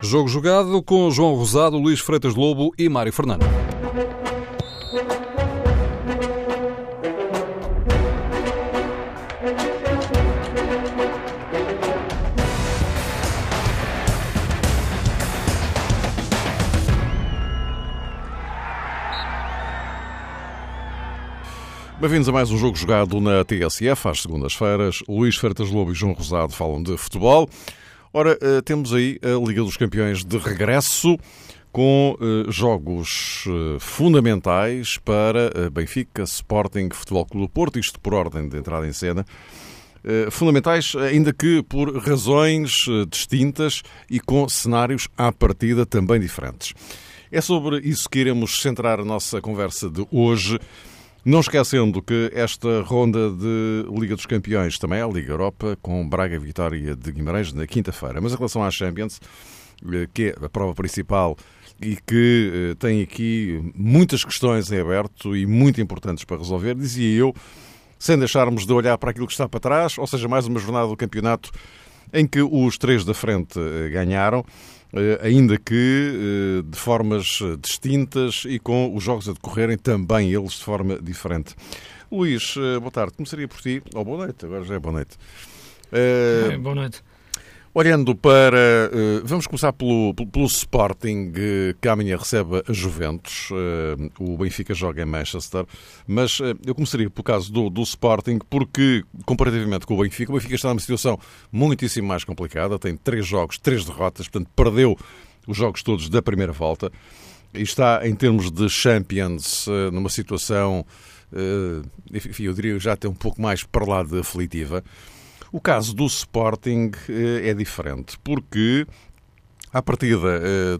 Jogo jogado com João Rosado, Luís Freitas Lobo e Mário Fernando. Bem-vindos a mais um jogo jogado na TSF às segundas-feiras. Luís Freitas Lobo e João Rosado falam de futebol. Ora, eh, temos aí a Liga dos Campeões de regresso com eh, jogos eh, fundamentais para Benfica, Sporting, Futebol Clube do Porto, isto por ordem de entrada em cena. Fundamentais, ainda que por razões distintas e com cenários à partida também diferentes. É sobre isso que iremos centrar a nossa conversa de hoje. Não esquecendo que esta ronda de Liga dos Campeões também é a Liga Europa, com Braga Vitória de Guimarães na quinta-feira. Mas em relação à Champions, eh, que é a prova principal e que eh, tem aqui muitas questões em aberto e muito importantes para resolver, dizia eu, sem deixarmos de olhar para aquilo que está para trás, ou seja, mais uma jornada do campeonato em que os três da frente eh, ganharam ainda que eh, de formas distintas e com os jogos a decorrerem também eles de forma diferente. Luís, eh, boa tarde. Começaria por ti, ou oh, boa noite, agora já é boa noite. É, boa noite. Olhando para. Vamos começar pelo, pelo Sporting, que amanhã recebe a Juventus. O Benfica joga em Manchester. Mas eu começaria pelo caso do, do Sporting, porque, comparativamente com o Benfica, o Benfica está numa situação muitíssimo mais complicada. Tem três jogos, três derrotas, portanto, perdeu os jogos todos da primeira volta. E está, em termos de Champions, numa situação, enfim, eu diria já até um pouco mais para lá de aflitiva. O caso do Sporting eh, é diferente, porque à partida eh,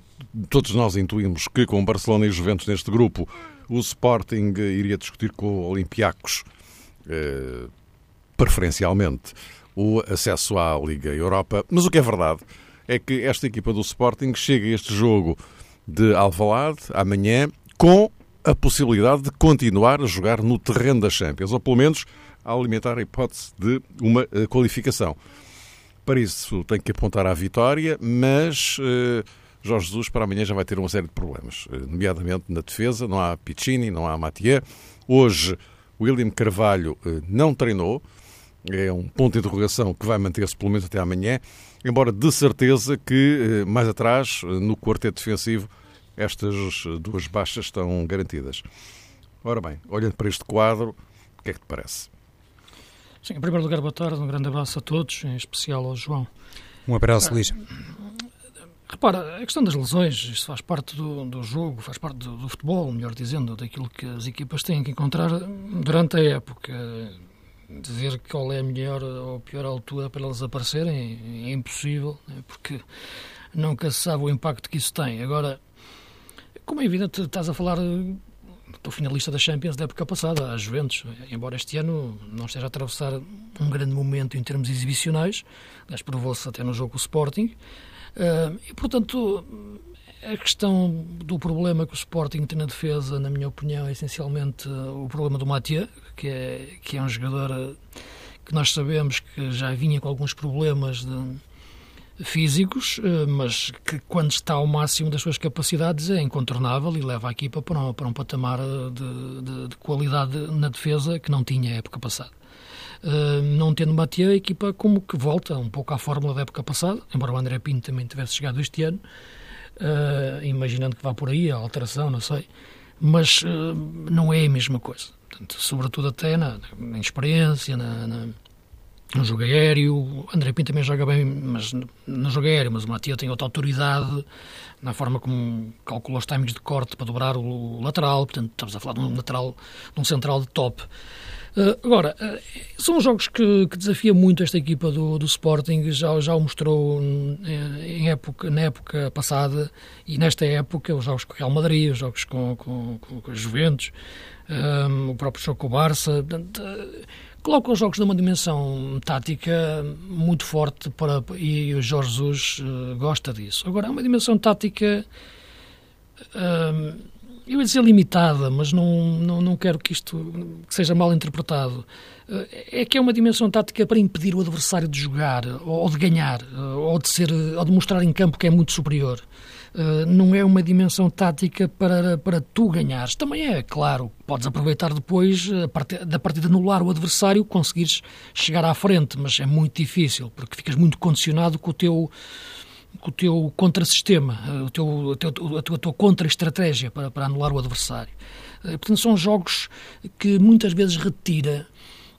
todos nós intuímos que com Barcelona e Juventus neste grupo o Sporting iria discutir com o Olympiacos eh, preferencialmente o acesso à Liga Europa, mas o que é verdade é que esta equipa do Sporting chega a este jogo de Alvalade amanhã com a possibilidade de continuar a jogar no terreno da Champions, ou pelo menos a alimentar a hipótese de uma eh, qualificação. Para isso tem que apontar à vitória, mas uh, Jorge Jesus para amanhã já vai ter uma série de problemas, uh, nomeadamente na defesa, não há Piccini, não há Mathieu. Hoje, William Carvalho não treinou, é um ponto de interrogação que vai manter-se pelo menos até amanhã, embora de certeza que mais atrás, no quarteto defensivo, estas duas baixas estão garantidas. Ora bem, olhando para este quadro, o que é que te parece? Sim, em primeiro lugar, boa tarde, um grande abraço a todos, em especial ao João. Um abraço, Luís. Repara, a questão das lesões, isto faz parte do, do jogo, faz parte do, do, futebol, melhor dizendo, daquilo que as equipas têm que encontrar durante a época. Dizer qual é a melhor ou pior altura para elas aparecerem é impossível, né, porque nunca se sabe o impacto que isso tem. Agora, como é evidente, estás a falar do finalista da Champions da época passada, a Juventus, embora este ano não esteja a atravessar um grande momento em termos exibicionais, aliás, provou-se até no jogo o Sporting, uh, e portanto a questão do problema que o Sporting tem na defesa, na minha opinião, é essencialmente o problema do Mathieu, que é, que é um jogador eh, que nós sabemos que já vinha com alguns problemas de, físicos, eh, mas que quando está ao máximo das suas capacidades é incontornável e leva a equipa para um, para um patamar de, de, de qualidade na defesa que não tinha a época passada. Uh, não tendo Matia, a equipa como que volta um pouco à fórmula da época passada, embora o André Pinto também tivesse chegado este ano, uh, imaginando que vá por aí a alteração, não sei, mas uh, não é a mesma coisa. Portanto, sobretudo até na, na experiência, na, na no jogo aéreo. André Pinto também joga bem mas no jogo aéreo, mas o Matia tem outra autoridade na forma como calcula os timings de corte para dobrar o lateral. Portanto, estamos a falar de um lateral, de um central de top. Uh, agora, uh, são jogos que, que desafiam muito esta equipa do, do Sporting, já, já o mostrou em época, na época passada e nesta época, os jogos com o Real Madrid, os jogos com, com, com, com Juventus, um, o próprio jogo com o Barça. Portanto, uh, coloca os jogos numa dimensão tática muito forte para, e o Jorge Jesus uh, gosta disso. Agora, é uma dimensão tática uh, eu ia dizer limitada, mas não, não, não quero que isto seja mal interpretado. É que é uma dimensão tática para impedir o adversário de jogar, ou de ganhar, ou de, ser, ou de mostrar em campo que é muito superior. Não é uma dimensão tática para, para tu ganhares. Também é, claro, podes aproveitar depois da partida anular o adversário, conseguires chegar à frente, mas é muito difícil, porque ficas muito condicionado com o teu o teu contrassistema, eh, o teu, a, teu, a tua, tua contra-estratégia para, para anular o adversário. Eh, portanto, são jogos que muitas vezes retira,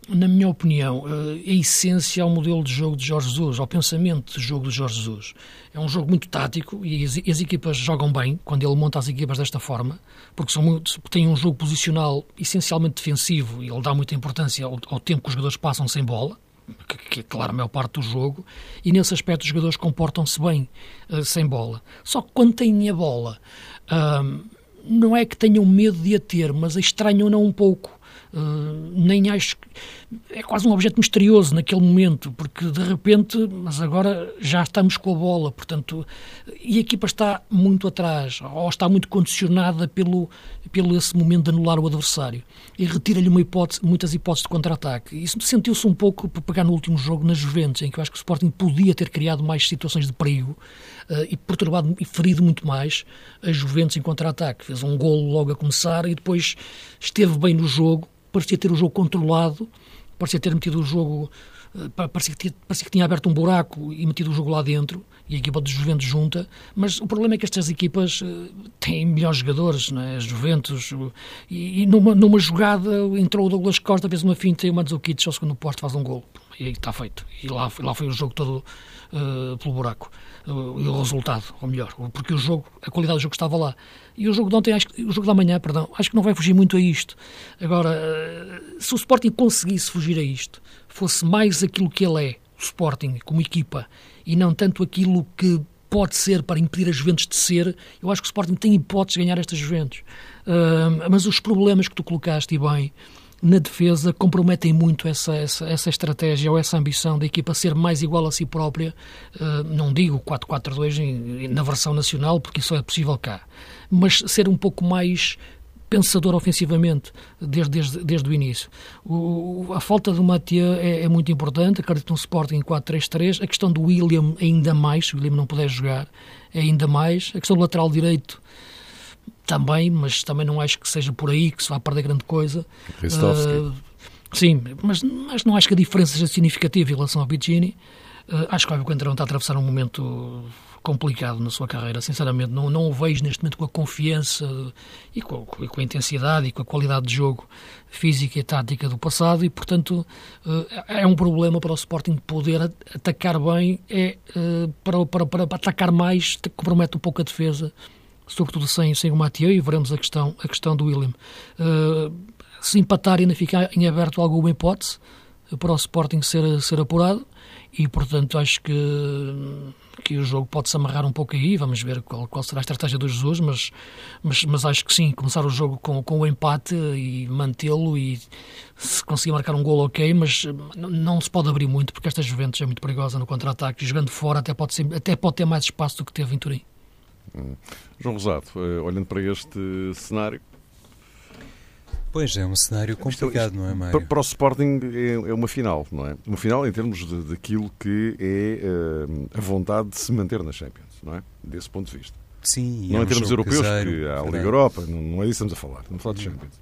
na minha opinião, eh, a essência ao modelo de jogo de Jorge Jesus, ao pensamento de jogo de Jorge Jesus. É um jogo muito tático e as, as equipas jogam bem quando ele monta as equipas desta forma, porque são muito, têm um jogo posicional essencialmente defensivo e ele dá muita importância ao, ao tempo que os jogadores passam sem bola que é claro a maior parte do jogo, e nesse aspecto os jogadores comportam-se bem uh, sem bola. Só que quando têm a bola, uh, não é que tenham medo de a ter, mas estranham-na um pouco. Uh, nem acho que é quase um objeto misterioso naquele momento, porque de repente, mas agora já estamos com a bola, portanto, e a equipa está muito atrás, ou está muito condicionada pelo, pelo esse momento de anular o adversário, e retira-lhe hipótese, muitas hipóteses de contra-ataque. Isso sentiu-se um pouco por pegar no último jogo na Juventus, em que eu acho que o Sporting podia ter criado mais situações de perigo uh, e perturbado e ferido muito mais a Juventus em contra-ataque. Fez um golo logo a começar e depois esteve bem no jogo, parecia ter o jogo controlado, parecia ter metido o jogo, eh, parecia que, parecia que tinha aberto um buraco e metido o jogo lá dentro, e a equipa de Juventus junta, mas o problema é que estas equipas eh, têm melhores jogadores, não é? Juventus, e, e numa, numa jogada entrou o Douglas Costa, fez uma finta e o Mandzukic ao segundo posto faz um gol, e aí está feito, e lá, lá foi o jogo todo uh, pelo buraco e o resultado, ou melhor, porque o jogo, a qualidade do jogo estava lá. E o jogo de ontem, acho, o jogo da manhã, perdão, acho que não vai fugir muito a isto. Agora, eh, se o Sporting conseguisse fugir a isto, fosse mais aquilo que ele é, o Sporting, como equipa, e não tanto aquilo que pode ser para impedir a Juventus de ser, eu acho que o Sporting tem hipóteses de ganhar estas Juventus. Uh, mas os problemas que tu colocaste, e bem, na defesa comprometem muito essa, essa, essa estratégia ou essa ambição da equipa ser mais igual a si própria. Uh, não digo 4-4-2 na versão nacional, porque isso é possível cá, mas ser um pouco mais pensador ofensivamente desde, desde, desde o início. O, a falta do Matia é, é, muito importante, acredito no Sporting em 4-3-3. A questão do William ainda mais, se o William não puder jogar, é ainda mais. A questão do lateral direito também, mas também não acho que seja por aí que se vai perder grande coisa. Uh, sim, mas, mas não acho que a diferença seja significativa em relação ao Vicini. Uh, acho que o Alcoentrão está a atravessar um momento complicado na sua carreira, sinceramente. Não, não o vejo neste momento com a confiança e com, com, a intensidade e com a qualidade de jogo física e tática do passado e, portanto, uh, é um problema para o Sporting poder atacar bem, é para, para, para atacar mais, compromete um pouco a defesa sobretudo sem, sem o Mathieu, e veremos a questão, a questão do William. Uh, se empatar ainda fica em aberto alguma hipótese para o Sporting ser, ser apurado e, portanto, acho que, que o jogo pode-se amarrar um pouco aí, vamos ver qual, qual será a estratégia do Jesus, mas, mas, mas acho que sim, começar o jogo com, com o empate e mantê-lo e se conseguir marcar um gol ok, mas não, não se pode abrir muito porque esta Juventus é muito perigosa no contra-ataque, jogando fora até pode, ser, até pode ter mais espaço do que teve em Turim. João Rosado, eh, olhando para este cenário. Pois é, um cenário complicado, não é, Mário? Para o Sporting é, é uma final, não é? Uma final em termos de, daquilo que é uh, a vontade de se manter na Champions, não é? Desse ponto de vista. Sim, não é em termos europeus, caseiro, porque há a Liga Europa, não, é isso que estamos a falar, estamos a falar de. Champions.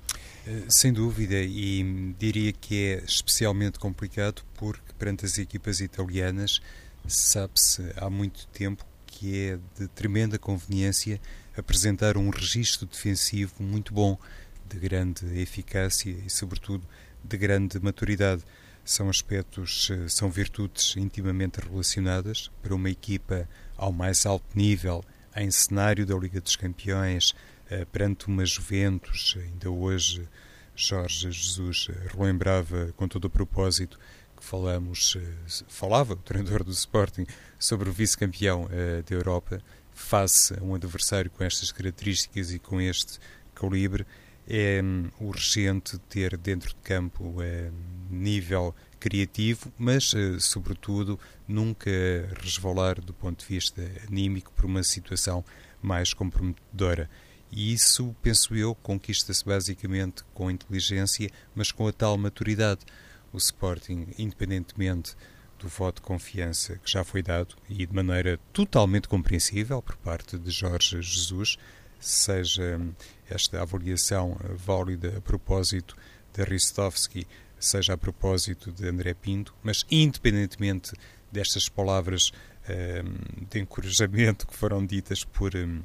Eh, sem dúvida, e diria que é especialmente complicado porque perante as equipas italianas sabe-se há muito tempo que é de tremenda conveniência apresentar um registro defensivo muito bom, de grande eficácia e, sobretudo, de grande maturidade. São aspectos, eh, são virtudes intimamente relacionadas para uma equipa ao mais alto nível, em cenário da Liga dos Campeões, eh, perante uma Juventus, ainda hoje Jorge Jesus eh, relembrava com todo o propósito que falamos, falava o treinador do Sporting sobre o vice-campeão da Europa face a um adversário com estas características e com este calibre é um, urgente ter dentro de campo um, nível criativo, mas, uh, sobretudo, nunca resvalar do ponto de vista anímico por uma situação mais comprometedora. E isso, penso eu, conquista-se basicamente com inteligência, mas com a tal maturidade. O Sporting, independentemente do voto de confiança que já foi dado e de maneira totalmente compreensível por parte de Jorge Jesus, seja esta avaliação válida a propósito de Ristovski, seja a propósito de André Pinto, mas independentemente destas palavras um, de encorajamento que foram ditas por um, uh,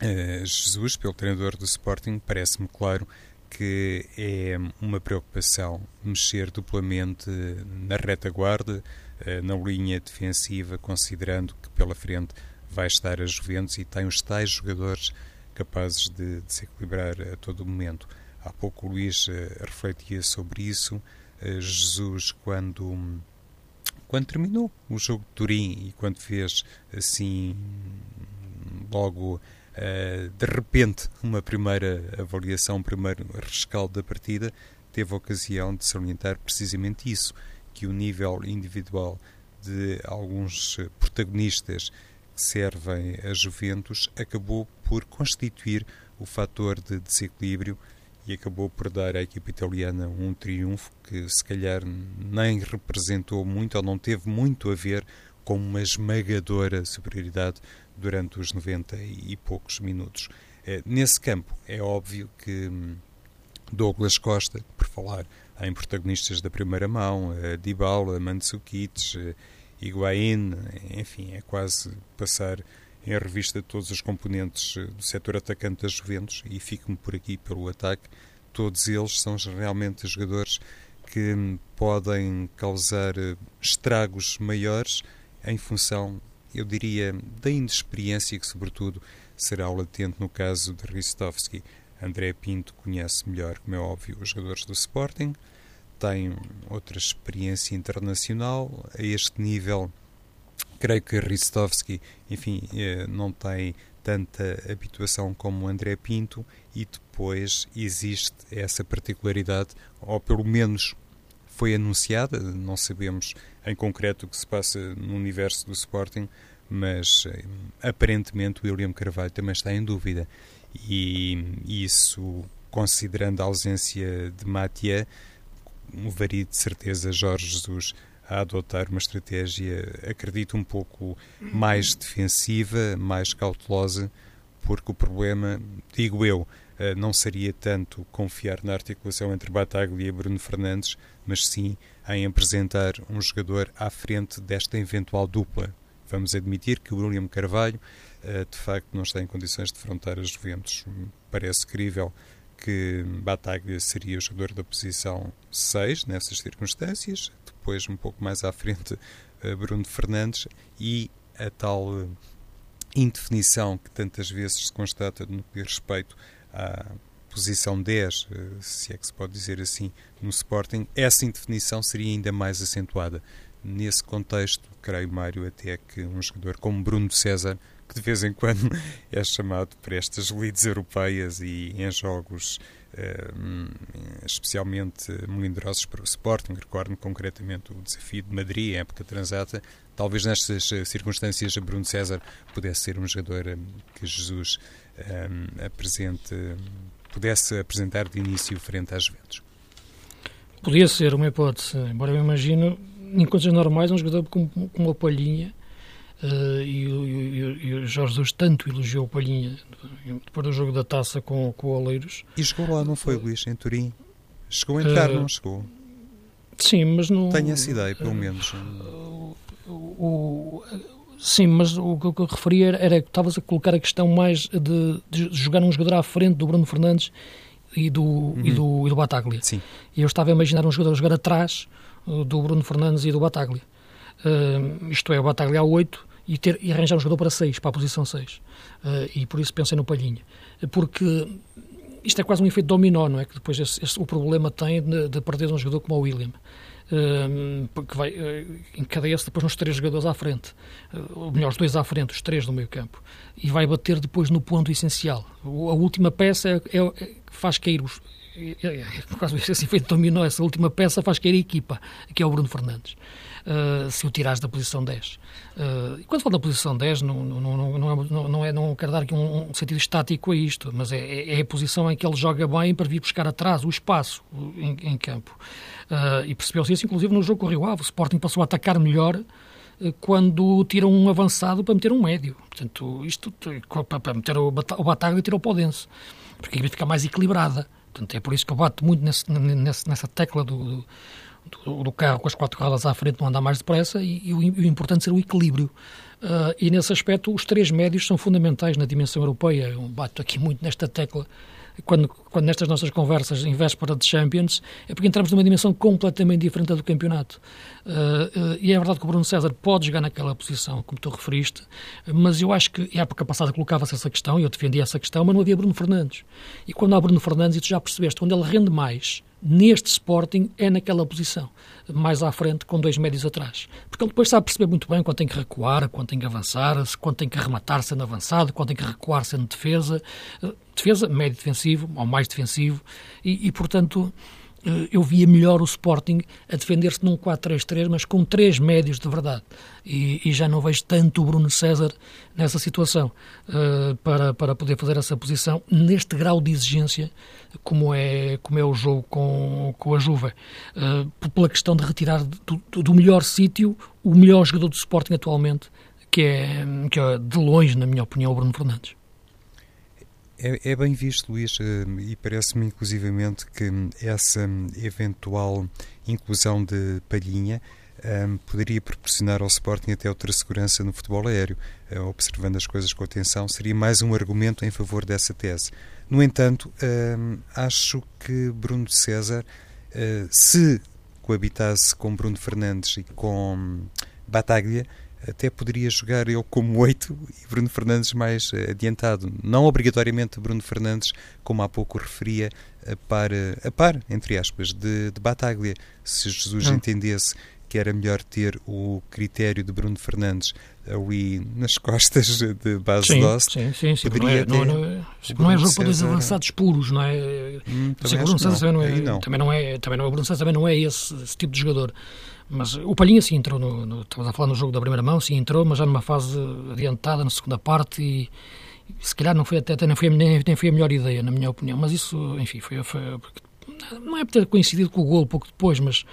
eh, Jesus, pelo treinador do Sporting, parece-me claro que é uma preocupação mexer duplamente na retaguarda, uh, na linha defensiva, considerando que pela frente vai estar a Juventus e tem os tais jogadores capazes de, de se equilibrar a todo momento. Há pouco Luís uh, refletia sobre isso. Uh, Jesus, quando, quando terminou o jogo de Turim e quando fez assim, logo uh, de repente, uma primeira avaliação, um primeiro rescaldo da partida, teve a ocasião de salientar precisamente isso: que o nível individual de alguns protagonistas servem a Juventus acabou por constituir o fator de desequilíbrio e acabou por dar à equipa italiana um triunfo que se calhar nem representou muito ou não teve muito a ver com uma esmagadora superioridade durante os 90 e poucos minutos. Eh, nesse campo, é óbvio que hum, Douglas Costa, por falar em protagonistas da primeira mão, eh, Dybala, Mandzukic, eh, Higuaín, enfim, é quase passar em revista todos os componentes eh, do setor atacante das Juventus e fico-me por aqui pelo ataque. Todos eles são realmente jogadores que hum, podem causar eh, estragos maiores em função, eu diria, da inexperiência que, sobretudo, será latente no caso de Ristovski. André Pinto conhece melhor, como é óbvio, os jogadores do Sporting, tem outra experiência internacional a este nível Creio que Ristovski, enfim, eh, não tem tanta habituação como André Pinto e depois existe essa particularidade, ou pelo menos foi anunciada, não sabemos em concreto o que se passa no universo do Sporting, mas eh, aparentemente William Carvalho também está em dúvida. E isso, considerando a ausência de Matia, levaria de certeza Jorge Jesus a adotar uma estratégia, acredito, um pouco mais defensiva, mais cautelosa, porque o problema, digo eu, eh, não seria tanto confiar na articulação entre Bataglia e Bruno Fernandes, mas sim em apresentar um jogador à frente desta eventual dupla. Vamos admitir que o William Carvalho, eh, de facto, não está em condições de defrontar as Juventus. Parece crível que Bataglia seria o jogador da posição 6 nessas circunstâncias, depois um pouco mais à frente eh, Bruno Fernandes e a tal eh, indefinição que tantas vezes se constata no que diz respeito à posição 10, eh, se é que se pode dizer assim, no Sporting, essa indefinição seria ainda mais acentuada. Nesse contexto, creio, Mário, até que um jogador como Bruno César que de vez em quando é chamado para estas leads europeias e em jogos uh, especialmente melindrosos para o Sporting. Recordo-me concretamente o desafio de Madrid, a época transata. Talvez nestas eh, circunstâncias, Bruno César pudesse ser um jogador um, que Jesus um, apresente, pudesse apresentar de início frente às Juventus. Podia ser uma hipótese, embora eu imagino, em condições normais, um jogador com, com uma palhinha Uh, e, e, e, o Jorge Jesus tanto elogiou o Palhinha depois do jogo da taça com, com o Oleiros. E chegou lá, não foi, Luís, em Turim? Chegou a entrar, uh, não chegou? Sim, mas não. Tenho essa ideia, pelo menos. Uh, o, sim, mas o que eu referia era que estavas a colocar a questão mais de, de, jogar um jogador à frente do Bruno Fernandes e do, uhum. e do, e do Bataglia. Sim. E eu estava a imaginar um jogador a jogar atrás do Bruno Fernandes e do Bataglia. Uh, isto é, o Bataglia a 8 e, ter, e arranjar um jogador para 6, para a posição 6. Uh, e por isso pensei no Palhinha. Porque isto é quase um efeito dominó, não é? Que depois esse, esse, o problema tem de, de, perder um jogador como o William. porque vai, encadeia-se depois nos três jogadores à frente, ou melhor, os dois à frente, os três do meio campo, e vai bater depois no ponto essencial. A última peça é, é, faz cair os, quase assim feito dominou, essa última peça faz cair a equipa, que é o Bruno Fernandes uh, se o tirares da posição 10. Uh, eh, e quando falo da posição 10, não, não, não, não, é, não, é, não quero dar aqui um, um sentido estático a isto, mas é, é, é, a posição em que ele joga bem para vir buscar atrás o espaço em, em campo. Uh, e percebeu-se isso, inclusive, no jogo com o Rio Ave. O Sporting passou a atacar melhor quando tira um avançado para meter um médio. Portanto, isto para meter o, Bataglia tirar o Podense, porque a equipe fica mais equilibrada. Portanto, é por isso que eu bato muito nesse, nessa tecla do, do, carro com as quatro rodas à frente não andar mais depressa e, e o, o, importante ser o equilíbrio. Uh, e nesse aspecto, os três médios são fundamentais na dimensão europeia. Eu bato aqui muito nesta tecla. Quando, quando nestas nossas conversas em véspera de Champions, é porque entramos numa dimensão completamente diferente do campeonato. Uh, uh, e é verdade que o Bruno César pode jogar naquela posição, como tu referiste, mas eu acho que, a época passada colocava-se essa questão, e eu defendia essa questão, mas não havia Bruno Fernandes. E quando há Bruno Fernandes, e tu já percebeste, onde ele rende mais, neste Sporting é naquela posição, mais à frente, com dois médios atrás. Porque ele depois sabe perceber muito bem quando tem que recuar, quando tem que avançar, quando tem que arrematar sendo avançado, quando tem que recuar sendo defesa. Defesa, médio defensivo, ou mais defensivo, e, e portanto eu via melhor o Sporting a defender-se num 4-3-3, mas com três médios de verdade. E, e, já não vejo tanto o Bruno César nessa situação uh, para, para poder fazer essa posição neste grau de exigência como é, como é o jogo com, com a Juve. Uh, pela questão de retirar do, do melhor sítio o melhor jogador do Sporting atualmente, que é, que é de longe, na minha opinião, o Bruno Fernandes. É, é, bem visto, Luís, eh, e parece-me inclusivamente que essa eventual inclusão de Palhinha um, eh, poderia proporcionar ao Sporting até outra segurança no futebol aéreo. Uh, observando as coisas com atenção, seria mais um argumento em favor dessa tese. No entanto, um, acho que Bruno César, uh, se coabitasse com Bruno Fernandes e com Bataglia, até poderia jogar eu como oito e Bruno Fernandes mais eh, adiantado. Não obrigatoriamente Bruno Fernandes, como há pouco referia, a par, a par entre aspas, de, de Bataglia. Se Jesus não. entendesse que era melhor ter o critério de Bruno Fernandes ali nas costas de base sim, Dost. Sim, sim, sim. Não é, não, não, é, não é jogo para dois avançados puros, não é? Hum, também, Bruno César também não é, não. também não é, também não é, Bruno César também não é esse, esse tipo de jogador. Mas o Palhinha sim entrou, no, no, estamos a falar no jogo da primeira mão, sim entrou, mas já numa fase adiantada, na segunda parte, e, se calhar não foi até, até nem, foi, nem, nem, foi a melhor ideia, na minha opinião. Mas isso, enfim, foi, foi não é por ter coincidido com o gol pouco depois, mas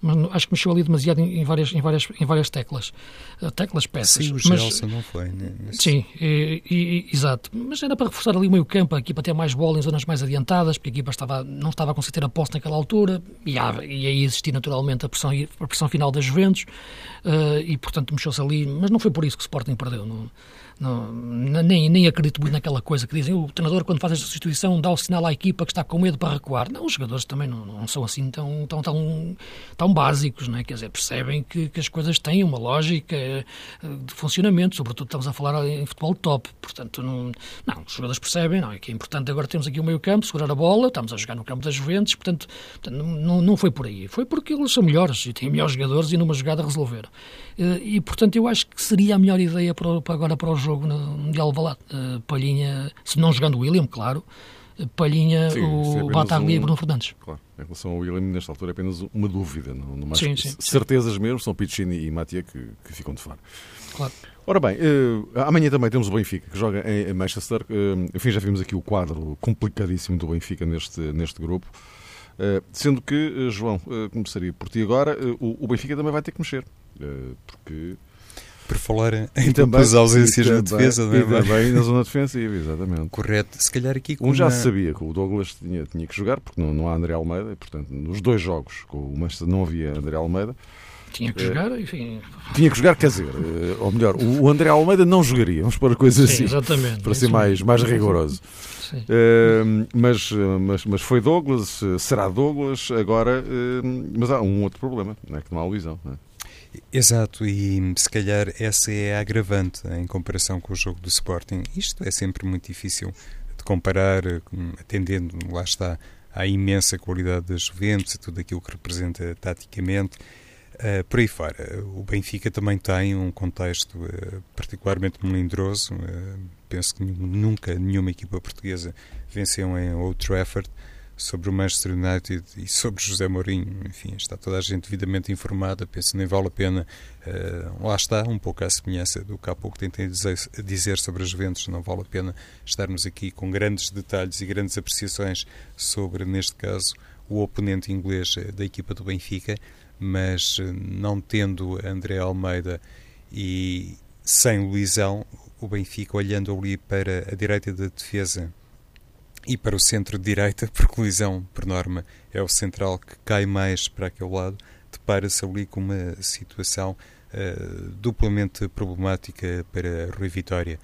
mas acho que mexeu ali demasiado em, várias, em, várias, em várias teclas. Uh, teclas, peças. Sim, o Gelson não foi, né? Sim, e, e, exato. Mas era para reforçar ali o meio campo, a equipa ter mais bola em zonas mais adiantadas, porque a equipa estava, não estava a conseguir ter a posse naquela altura, e, há, e aí existia naturalmente a pressão, a pressão final das Juventus, uh, e portanto mexeu-se ali, mas não foi por isso que o Sporting perdeu. Não, não, nem, nem acredito muito naquela coisa que dizem o treinador, quando faz esta substituição, dá o sinal à equipa que está com medo para recuar. Não, os jogadores também não, não são assim tão, tão, tão, tão básicos, não é? quer dizer, percebem que, que as coisas têm uma lógica eh, de funcionamento, sobretudo estamos a falar em futebol top, portanto, não, não os jogadores percebem, não é que é importante agora temos aqui o meio campo, segurar a bola, estamos a jogar no campo das Juventus, portanto, não, não foi por aí, foi porque eles são melhores e têm melhores jogadores e numa jogada resolveram. Eh, e, portanto, eu acho que seria a melhor ideia para, para agora para jogo no, de Alvalade. Uh, Palhinha, se não jogando o William, claro, uh, Palhinha, sim, o um, e Bruno Fernandes. Claro, em relação ao William, nesta altura é apenas uma dúvida, não, não mais sim, sim, certezas sim. mesmo, são Piccini e Matia que, que ficam de fora. Claro. Ora bem, uh, amanhã também temos o Benfica, que joga em, em Manchester. Uh, enfim, já vimos aqui o quadro complicadíssimo do Benfica neste, neste grupo. Uh, sendo que, João, começaria por ti agora, o, o Benfica também vai ter que mexer. porque por falar em duplas ausências na defesa, não é? E também na zona defensiva, exatamente. Correto. Se calhar aqui Um já se sabia que o Douglas tinha, tinha que jogar, porque não, não há André Almeida, e, portanto, nos dois jogos com o Manchester não havia André Almeida. Tinha que jogar, enfim. Tinha que jogar, quer dizer, eh, ou melhor, o André Almeida não jogaria, vamos pôr coisas Sim, assim. Exatamente. Para ser mais, mais rigoroso. Uh, mas, mas, mas foi Douglas, será Douglas, agora. Uh, mas há um outro problema, não é que não há Luizão. Não é? Exato, e se calhar essa é a agravante em comparação com o jogo do Sporting. Isto é sempre muito difícil de comparar, atendendo, lá está, à imensa qualidade da Juventus, tudo aquilo que representa taticamente. Uh, por aí fora, o Benfica também tem um contexto uh, particularmente melindroso. Uh, penso que nunca nenhuma equipa portuguesa venceu em Old Trafford sobre o Manchester United e sobre José Mourinho, enfim, está toda a gente devidamente informada, penso nem vale a pena, uh, lá está, um pouco à semelhança do que há pouco tentei dizer, dizer sobre as Juventus, não vale a pena estarmos aqui com grandes detalhes e grandes apreciações sobre, neste caso, o oponente inglês eh, da equipa do Benfica, mas eh, não tendo André Almeida e sem Luizão, o Benfica olhando ali para a direita da defesa e para o centro-direita, porque Luizão, por norma, é o central que cai mais para aquele lado, depara-se ali com uma situação uh, duplamente problemática para Rui Vitória.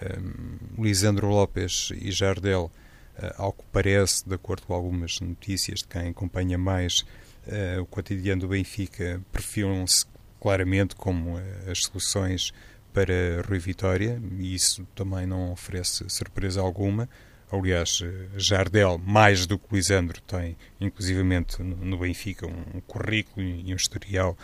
Um, Lisandro Lopes e Jardel, uh, ao que parece, de acordo com algumas notícias de quem acompanha mais uh, o cotidiano do Benfica, perfilam-se claramente como as soluções para Rui Vitória, e isso também não oferece surpresa alguma. Aliás, Jardel, mais do que Lisandro, tem, inclusivamente no Benfica, um currículo e um historial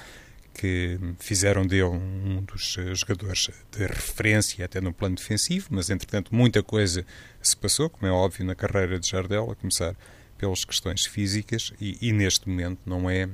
que fizeram dele um dos jogadores de referência até no plano defensivo, mas entretanto muita coisa se passou, como é óbvio, na carreira de Jardel, a começar pelas questões físicas, e, e neste momento não é,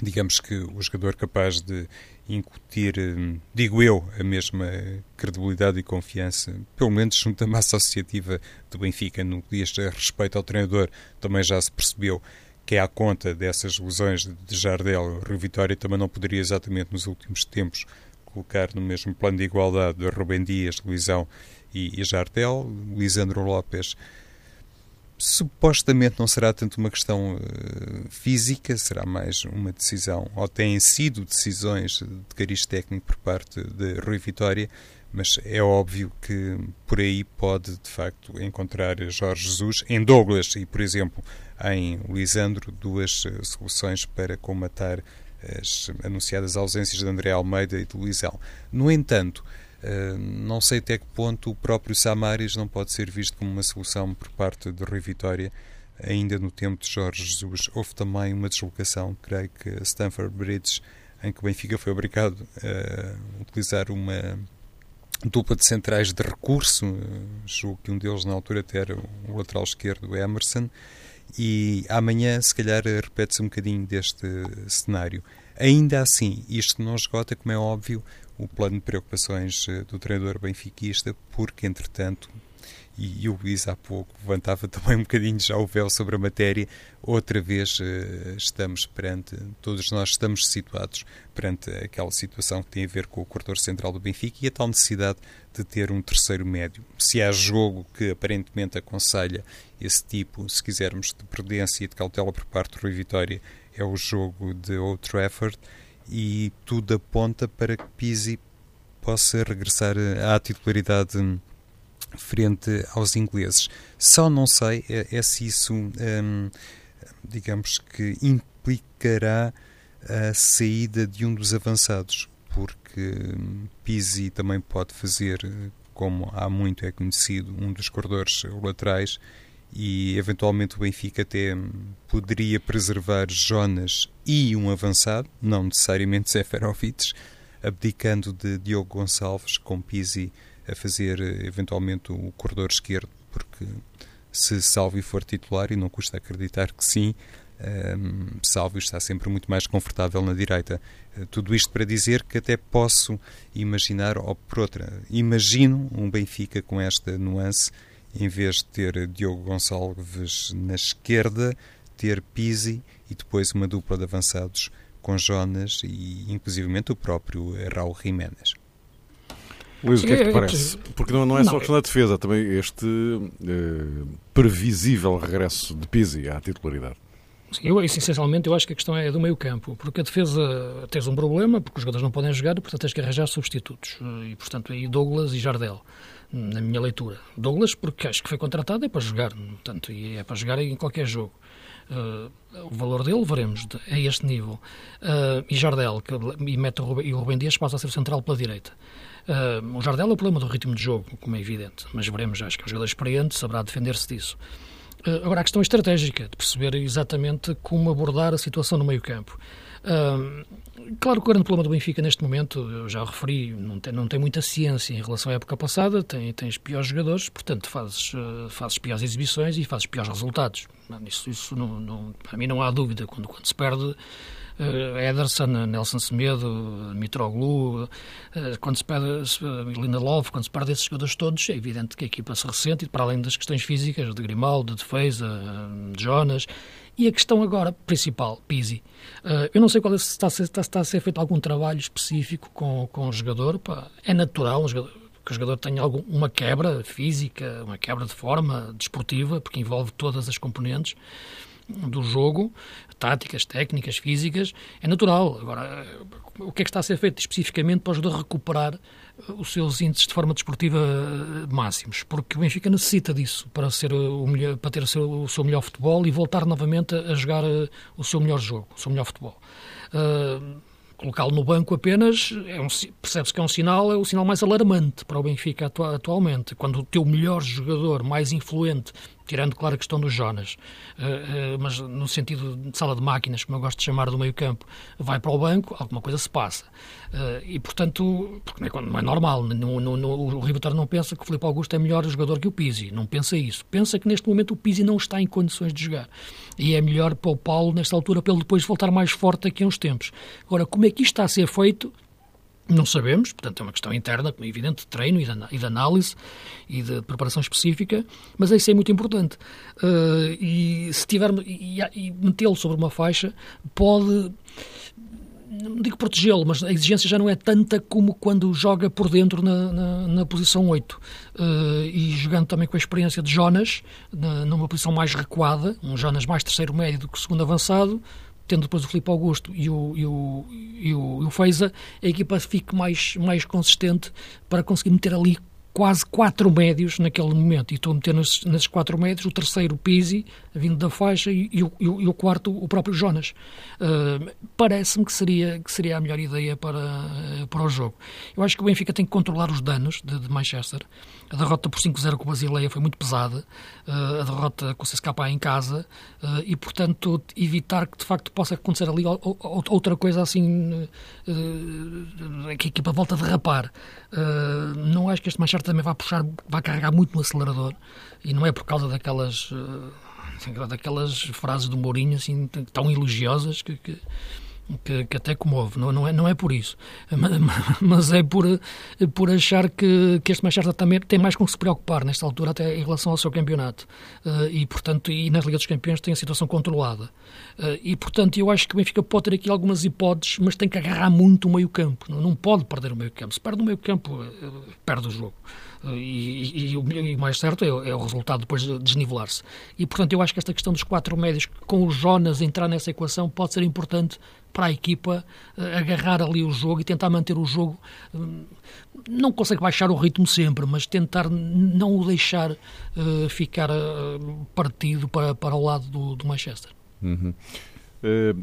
digamos que, o jogador capaz de incutir, hum, digo eu, a mesma credibilidade e confiança, pelo menos junto à massa associativa do Benfica, no que diz respeito ao treinador, também já se percebeu que é à conta dessas lesões de Jardel, Rio Vitória também não poderia exatamente nos últimos tempos colocar no mesmo plano de igualdade Rubem Dias, Luizão e Jardel, Lisandro Lopes supostamente não será tanto uma questão uh, física, será mais uma decisão, ou têm sido decisões de cariz técnico por parte de Rui Vitória, mas é óbvio que por aí pode, de facto, encontrar Jorge Jesus em Douglas e, por exemplo, em Lisandro, duas uh, soluções para comatar as anunciadas ausências de André Almeida e de Luizão. No entanto, eh, não sei até que ponto o próprio Samaris não pode ser visto como uma solução por parte de Rui Vitória. Ainda no tempo de Jorge Jesus, houve também uma deslocação, creio que a Stamford Bridge, em que o Benfica foi obrigado a utilizar uma dupla de centrais de recurso, julgo que um deles na altura até era o lateral esquerdo, Emerson, e amanhã se calhar repete-se um bocadinho deste cenário. Ainda assim, isto não esgota, como é óbvio, o plano de preocupações eh, do treinador benfiquista, porque, entretanto, e, e o Luís há pouco levantava também um bocadinho já o véu sobre a matéria, outra vez uh, estamos perante, todos nós estamos situados perante aquela situação que tem a ver com o corredor central do Benfica e a tal necessidade de ter um terceiro médio. Se há jogo que aparentemente aconselha esse tipo, se quisermos, de prudência e de cautela por parte do Rui Vitória, é o jogo de Old Trafford e tudo aponta para que Pizzi possa regressar à titularidade frente aos ingleses. Só não sei é, é se isso, hum, digamos que, implicará a saída de um dos avançados, porque Pizzi também pode fazer, como há muito é conhecido, um dos corredores laterais e eventualmente o Benfica até poderia preservar Jonas e um avançado, não necessariamente Seferovic, abdicando de Diogo Gonçalves com Pizzi a fazer eventualmente o corredor esquerdo, porque se Salvi for titular, e não custa acreditar que sim, um, Salvio está sempre muito mais confortável na direita. Uh, tudo isto para dizer que até posso imaginar, ou por outra, imagino um Benfica com esta nuance em vez de ter Diogo Gonçalves na esquerda, ter Pizzi e depois uma dupla de avançados com Jonas e inclusivamente o próprio Raul Jiménez. Luís, o que é que te parece? Porque não, não é só questão da defesa, também este eh, previsível regresso de Pizzi à titularidade. Sim, eu, essencialmente, eu acho que a questão é do meio campo, porque a defesa tens um problema, porque os jogadores não podem jogar, portanto tens que arranjar substitutos. E, portanto, aí Douglas e Jardel na minha leitura. Douglas, porque acho que foi contratado é para jogar, portanto, e é para jogar em qualquer jogo. Uh, o valor dele, veremos, a este nível. Uh, e Jardel, que e, mete o e o Rubem Dias passa a ser central pela direita. Uh, o Jardel é o problema do ritmo de jogo, como é evidente, mas veremos, acho que é um jogador experiente, saberá defender-se disso. Agora, a questão estratégica, de perceber exatamente como abordar a situação no meio campo. Uh, claro que o grande problema do Benfica neste momento, eu já referi, não tem, não tem muita ciência em relação à época passada, tem, tens piores jogadores, portanto fazes, uh, fazes piores exibições e fazes piores resultados. Isso, isso não, não, para mim não há dúvida. Quando, quando se perde uh, Ederson, Nelson Semedo, Mitroglou, uh, quando se perde uh, Lindelof, quando se perde esses jogadores todos, é evidente que a equipa se ressente, para além das questões físicas, de Grimaldo, de defesa, de Jonas, e a questão agora principal, Pizzi. Uh, eu não sei qual é, se está, está, a ser feito algum trabalho específico com, com o jogador. Pá, é natural um jogador, que o jogador tenha algum, uma quebra física, uma quebra de forma desportiva, porque envolve todas as componentes do jogo, táticas, técnicas, físicas, é natural. Agora, o que é que está a ser feito especificamente para ajudar a recuperar os seus índices de forma desportiva uh, máximos? Porque o Benfica necessita disso para, ser o melhor, para ter o seu, o seu melhor futebol e voltar novamente a jogar uh, o seu melhor jogo, o seu melhor futebol. Uh, colocá-lo no banco apenas é um, percebe-se que é um sinal, é o sinal mais alarmante para o Benfica atualmente. Quando o teu melhor jogador, mais influente, tirando, claro, a questão dos Jonas, uh, uh, mas no sentido de sala de máquinas, como eu gosto de chamar do meio campo, vai para o banco, alguma coisa se passa. Uh, e, portanto, porque não é, é normal, no, no, no, o Ribeiro não pensa que o Filipe Augusto é melhor jogador que o Pizzi, não pensa isso. Pensa que neste momento o Pizzi não está em condições de jogar. E é melhor para o Paulo, nesta altura, para ele depois voltar mais forte daqui a uns tempos. Agora, como é que isto está a ser feito? Não sabemos, portanto é uma questão interna, como é evidente, de treino e de, análise e de preparação específica, mas isso é muito importante. Uh, e se tiver e, e metê-lo sobre uma faixa pode não digo protegê-lo, mas a exigência já não é tanta como quando joga por dentro na, na, na posição 8. Uh, eh, e jogando também com a experiência de Jonas, na, numa posição mais recuada, um Jonas mais terceiro médio do que segundo avançado, tendo depois o Filipe Augusto e o, e o, e o, e o Feiza, a equipa fique mais, mais consistente para conseguir meter ali quase quatro médios naquele momento. E estou a meter nesses, quatro médios o terceiro, Pisi, vindo da faixa, e, e, o, e o, quarto, o próprio Jonas. Uh, Parece-me que seria, que seria a melhor ideia para, para o jogo. Eu acho que o Benfica tem que controlar os danos de, de Manchester. A derrota por 5-0 com o Basileia foi muito pesada, uh, a derrota com o CSKA em casa, uh, e, portanto, evitar que de facto possa acontecer ali outra coisa assim que a equipa volta a derrapar. Não acho que este Manchester também vai puxar, vai carregar muito no acelerador, e não é por causa daquelas daquelas frases do Mourinho assim, tão elogiosas que, que, que, que até comove. Não, não, é, não é por isso, mas, mas é por, por achar que, que este Manchester também tem mais com que se preocupar nesta altura, até em relação ao seu campeonato. Uh, e, portanto, e na Liga dos Campeões tem a situação controlada. Uh, e, portanto, eu acho que o Benfica pode ter aqui algumas hipóteses, mas tem que agarrar muito o meio-campo. Não, não pode perder o meio-campo. Se perde o meio-campo, uh, perde o jogo. E, e, e, o mais certo é, é, o resultado depois de desnivelar-se. E, portanto, eu acho que esta questão dos quatro médios, com o Jonas entrar nessa equação, pode ser importante para a equipa uh, agarrar ali o jogo e tentar manter o jogo. Uh, não consegue baixar o ritmo sempre, mas tentar não o deixar uh, ficar partido para, para o lado do, do Manchester. Uhum. Uh,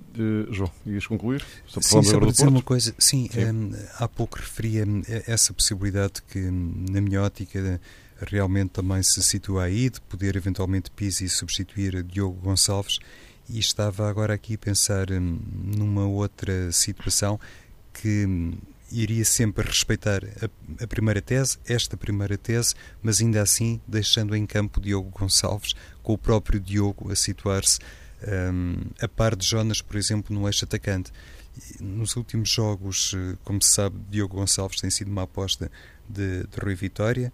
uh, João, ias concluir? Só sim, só para dizer uma coisa. Sim, sim. Um, há pouco referia essa possibilidade que, na minha ótica, realmente também se situa aí, de poder eventualmente Pizzi substituir Diogo Gonçalves. E estava agora aqui a pensar um, numa outra situação que um, iria sempre respeitar a, a, primeira tese, esta primeira tese, mas ainda assim deixando em campo Diogo Gonçalves, com o próprio Diogo a situar-se um, a par de Jonas, por exemplo, no eixo atacante. Nos últimos jogos, eh, como se sabe, Diogo Gonçalves tem sido uma aposta de, de Rui Vitória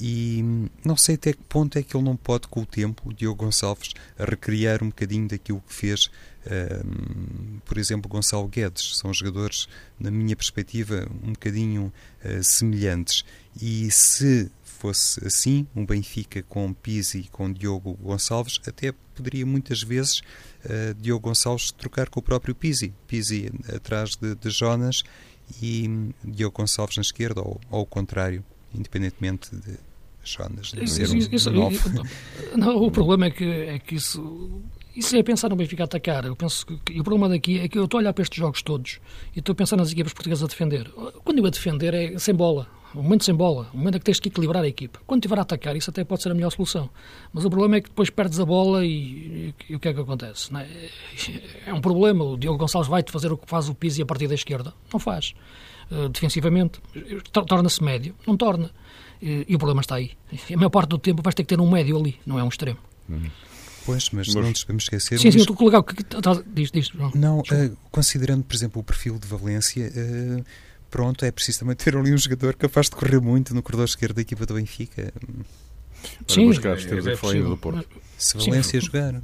e hum, não sei até que ponto é que ele não pode, com o tempo, Diogo Gonçalves, recriar um bocadinho daquilo que fez, um, por exemplo, Gonçalo Guedes. São jogadores, na minha perspectiva, um bocadinho uh, semelhantes. E se fosse assim, um Benfica com Pizzi e com Diogo Gonçalves, até poderia muitas vezes uh, Diogo Gonçalves trocar com o próprio Pizzi. Pizzi atrás de, de Jonas e um, Diogo Gonçalves na esquerda, ou ao contrário, independentemente de Jonas de ser um isso, não, O problema é que, é que isso isso é pensar no Benfica atacar. Eu penso que, que, o problema daqui é que eu estou a olhar para estes jogos todos e estou a pensar nas equipas portuguesas a defender. Quando eu a defender é sem bola. O momento sem bola, o momento em que tens que equilibrar a equipa. Quando estiver a atacar, isso até pode ser a melhor solução. Mas o problema é que depois perdes a bola e, e, e o que é que acontece? É? é? um problema. O Diogo Gonçalves vai-te fazer o que faz o Pizzi a partir da esquerda. Não faz. Uh, defensivamente. Torna-se médio. Não torna. E, e, o problema está aí. A maior parte do tempo vais ter que ter um médio ali, não é um extremo. Hum. Pois, mas, mas, não nos podemos esquecer. Sim, mas... sim, estou colocado. Diz, diz. Não, não uh, considerando, por exemplo, o perfil de Valência. Uh, pronto, é preciso também ter ali um jogador capaz de correr muito no corredor esquerdo da equipa do Benfica. Sim, Buscados, temos é, é, é do Porto. Se Valência sim. jogar.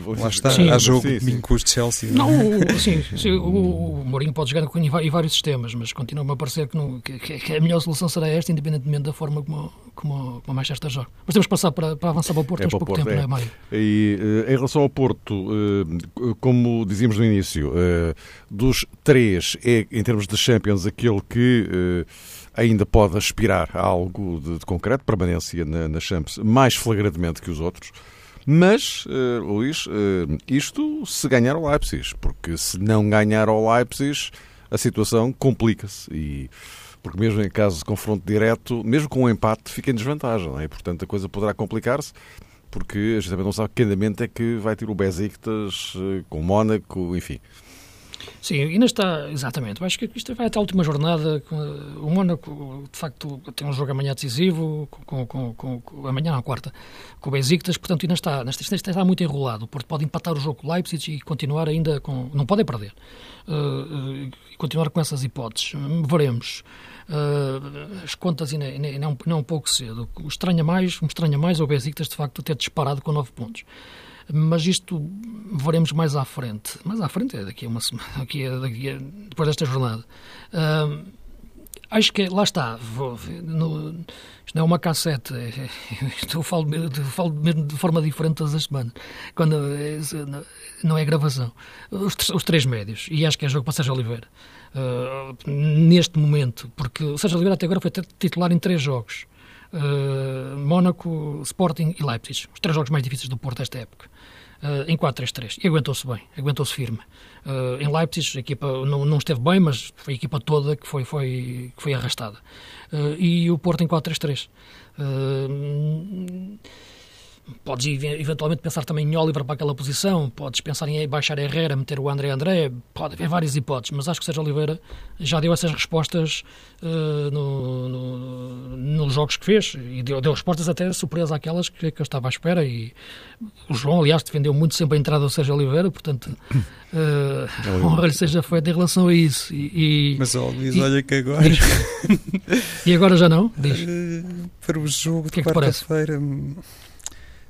Lá está, sim, há jogo sim, sim. com os Chelsea. Não, não sim, sim, o, o Mourinho pode jogar com em vários sistemas, mas continua-me a parecer que, não, que, que, a melhor solução será esta, independentemente da forma como, como, como a Manchester joga. Mas temos que passar para, para avançar para o Porto, é temos pouco Porto, tempo, é. não é, Mário? E uh, em relação ao Porto, uh, como dizíamos no início, uh, dos três, é, em termos de Champions, aquele que ainda pode aspirar a algo de, de concreto, permanência na, na Champions, mais flagrantemente que os outros. Mas, uh, Luís, uh, isto se ganhar ao Leipzig, porque se não ganhar ao Leipzig, a situação complica-se. E, porque mesmo em caso de confronto direto, mesmo com um empate, fica em desvantagem. É? E, portanto, a coisa poderá complicar-se, porque a gente também não sabe que andamento é que vai ter o Besiktas uh, com o Mónaco, enfim. Sim, ainda está, exatamente. Eu acho que isto vai até a última jornada. O Mónaco, de facto, tem um jogo amanhã decisivo, com, com, com, com amanhã, na quarta, com o Besiktas, portanto, ainda está, ainda está muito enrolado. O Porto pode empatar o jogo com o Leipzig e continuar ainda com. Não podem perder. Uh, e continuar com essas hipóteses. Veremos. Uh, as contas ainda, ainda, ainda, não, é um pouco cedo. O estranha mais, me estranha mais é o Besiktas, de facto, ter disparado com 9 pontos mas isto veremos mais à frente. Mais à frente é daqui a uma semana, daqui a, daqui a, depois desta jornada. Uh, acho que lá está. Vou, no, isto não é uma cassete. É, é, eu falo, eu falo mesmo de forma diferente todas as semanas. Quando, é, não é gravação. Os, os, três médios. E acho que é jogo para Sérgio Oliveira. Uh, neste momento. Porque o Sérgio Oliveira até agora foi titular em três jogos. Uh, Mónaco, Sporting e Leipzig. Os três jogos mais difíceis do Porto esta época uh, em 4-3-3 e aguentou-se bem, aguentou-se firme. Uh, em Leipzig a equipa não, não, esteve bem, mas foi a equipa toda que foi, foi, que foi arrastada. Uh, e o Porto em 4-3-3. Podes eventualmente pensar também em Oliver para aquela posição, podes pensar em baixar Herrera, meter o André André, pode haver várias hipóteses, mas acho que Sérgio Oliveira já deu essas respostas uh, no, no, nos jogos que fez e deu, deu respostas até superiores àquelas que, que, eu estava à espera. E o João, aliás, defendeu muito sempre a entrada do Sérgio Oliveira, portanto, uh, honra lhe seja feita em relação a isso. E, e mas, ó, Luís, e, olha que agora. e agora já não? Diz. Uh, para o jogo de é quarta-feira.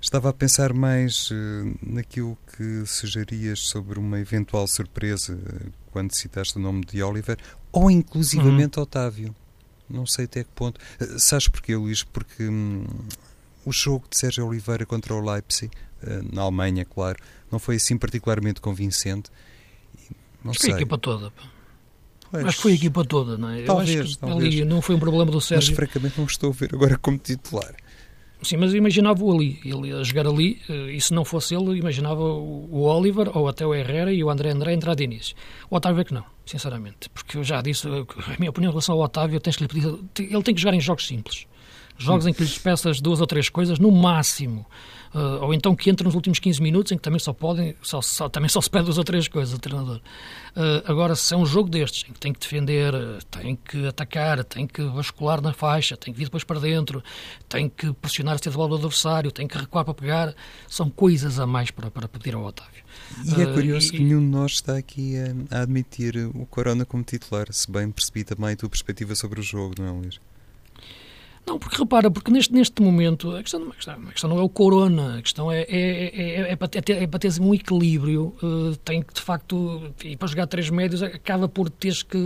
Estava a pensar mais uh, naquilo que sugerias sobre uma eventual surpresa quando citaste o nome de Oliver, ou inclusivamente uhum. Otávio. Não sei até que ponto. Uh, sabes porquê, Luís? Porque um, o jogo de Sérgio Oliveira contra o Leipzig, na Alemanha, claro, não foi assim particularmente convincente. Não Acho sei. foi a equipa toda. Pois, Acho que foi a equipa toda, não é? Talvez, Eu acho que talvez. ali não foi um problema do Sérgio. Mas francamente não estou a ver agora como titular. Sim, mas imaginava-o ali, ele a jogar ali, eh, e se não fosse ele, imaginava o Oliver ou até o Herrera e o André André entrar de início. O Otávio é que não, sinceramente, porque eu já disse, eh, a minha opinião em relação ao Otávio, tens que lhe pedir, ele tem que jogar em jogos simples. Jogos em que lhe peças duas ou três coisas, no máximo. Uh, ou então que entre nos últimos 15 minutos, em que também só podem, só, só, também só se pede duas ou três coisas, o treinador. Uh, agora, se é um jogo destes, em que tem que defender, tem que atacar, tem que vascular na faixa, tem que vir depois para dentro, tem que pressionar a bola do adversário, tem que recuar para pegar, são coisas a mais para, para pedir ao Otávio. E é curioso uh, que nenhum de nós está aqui a, a, admitir o Corona como titular, se bem percebi também a tua perspectiva sobre o jogo, não é, Luís? Não, porque repara, porque neste, neste momento a questão, a questão, a questão não é o corona, a questão é, é, é, é, para, ter, é para um equilíbrio. Uh, tem que, de facto, e para jogar três médios, acaba por teres que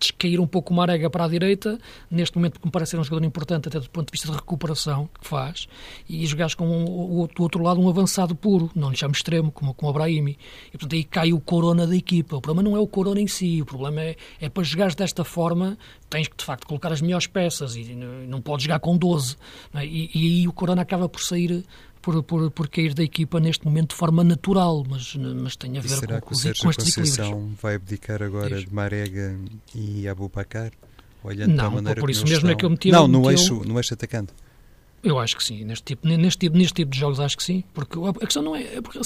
descair um pouco uma arega para a direita, neste momento, porque me parece ser um jogador importante até do ponto de vista de recuperação que faz, e jogares com o, do outro lado um avançado puro, não lhe chamo extremo, como, como o Brahimi. E portanto aí cai o corona da equipa. O problema não é o corona em si, o problema é, é para jogares desta forma, tens que, de facto, colocar as melhores peças e não pode jogar com 12. É? E, e, aí o Corona acaba por sair, por, por, por cair da equipa neste momento de forma natural, mas, mas tem a ver será com, que o Sérgio com estes Conceição vai abdicar agora de Marega e Abubacar? Olhando não, maneira por isso mesmo estão... é que eu meti Não, no eixo, no eixo atacante. Eu acho que sim. Neste tipo, neste, tipo, neste tipo de jogos acho que sim. Porque a questão não é... é porque,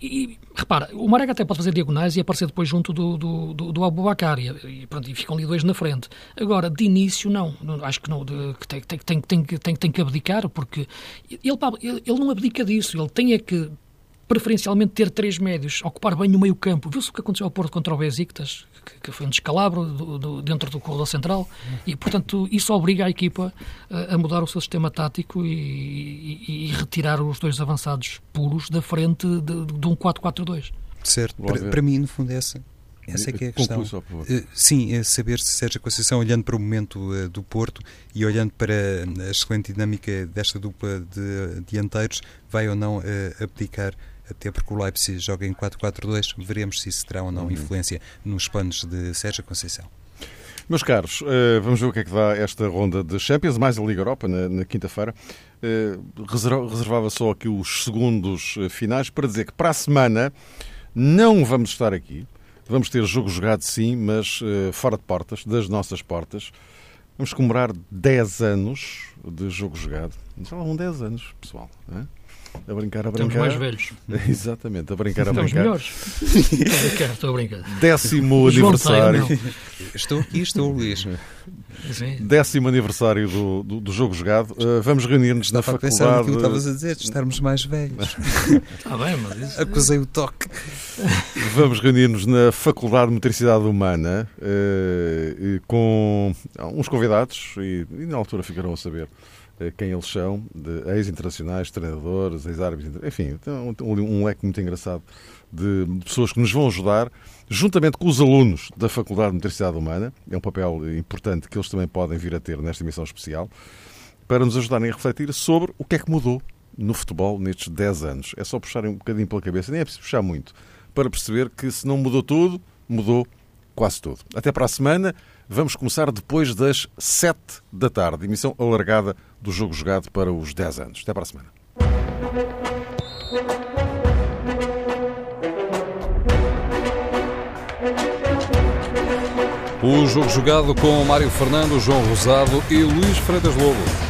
e, repara, o Marega até pode fazer diagonais e aparecer depois junto do, do, do, do Abubacar e, e, pronto, e ficam ali dois na frente. Agora, de início, não. Acho que não, de, que tem, tem, tem, tem, tem, tem que abdicar, porque ele, ele, ele não abdica disso. Ele tem é que preferencialmente ter três médios, ocupar bem o meio campo. Viu-se o que aconteceu ao Porto contra o Besiktas, que, que foi um descalabro do, do, dentro do corredor central, e portanto isso obriga a equipa a, a mudar o seu sistema tático e, e, e, retirar os dois avançados puros da frente de, de um 4-4-2. Certo, para, para, mim no fundo é essa. Essa é que é a questão. Uh, sim, é saber se Sérgio Conceição, olhando para o momento uh, do Porto e olhando para a excelente dinâmica desta dupla de dianteiros, vai ou não uh, abdicar até porque o Leipzig joga em 4-4-2, veremos se isso terá ou não uhum. influência nos planos de Sérgio Conceição. Meus caros, uh, vamos ver o que é que dá esta ronda de Champions, mais a Liga Europa na, na quinta-feira. Uh, reservava só aqui os segundos eh, finais para dizer que para a semana não vamos estar aqui. Vamos ter jogo jogado sim, mas fora de portas, das nossas portas. Vamos comemorar 10 anos de jogo jogado. Já vão 10 anos, pessoal. Não é? A brincar, a brincar. Estamos mais velhos. Exatamente, a brincar, a Estamos brincar. melhores. estou a brincar, estou a brincar. Décimo aniversário. estou aqui, estou, Luís. Sim. Décimo aniversário do, do, do jogo jogado. Uh, vamos reunir-nos na faculdade. que estavas a dizer, de estarmos mais velhos. Está bem, mas isso... Acusei o toque. Vamos reunir-nos na Faculdade de Metricidade Humana uh, com uns convidados e, e na altura ficarão a saber quem eles são, ex-internacionais, treinadores, ex-árbitros, enfim, um, um leque muito engraçado de pessoas que nos vão ajudar, juntamente com os alunos da Faculdade de Metricidade Humana, é um papel importante que eles também podem vir a ter nesta emissão especial, para nos ajudarem a refletir sobre o que é que mudou no futebol nestes 10 anos. É só puxarem um bocadinho pela cabeça, nem é preciso puxar muito, para perceber que se não mudou tudo, mudou quase tudo. Até para a semana. Vamos começar depois das 7 da tarde, emissão alargada do jogo jogado para os 10 anos. Até para a semana. O jogo jogado com Mário Fernando, João Rosado e Luís Freitas Lobo.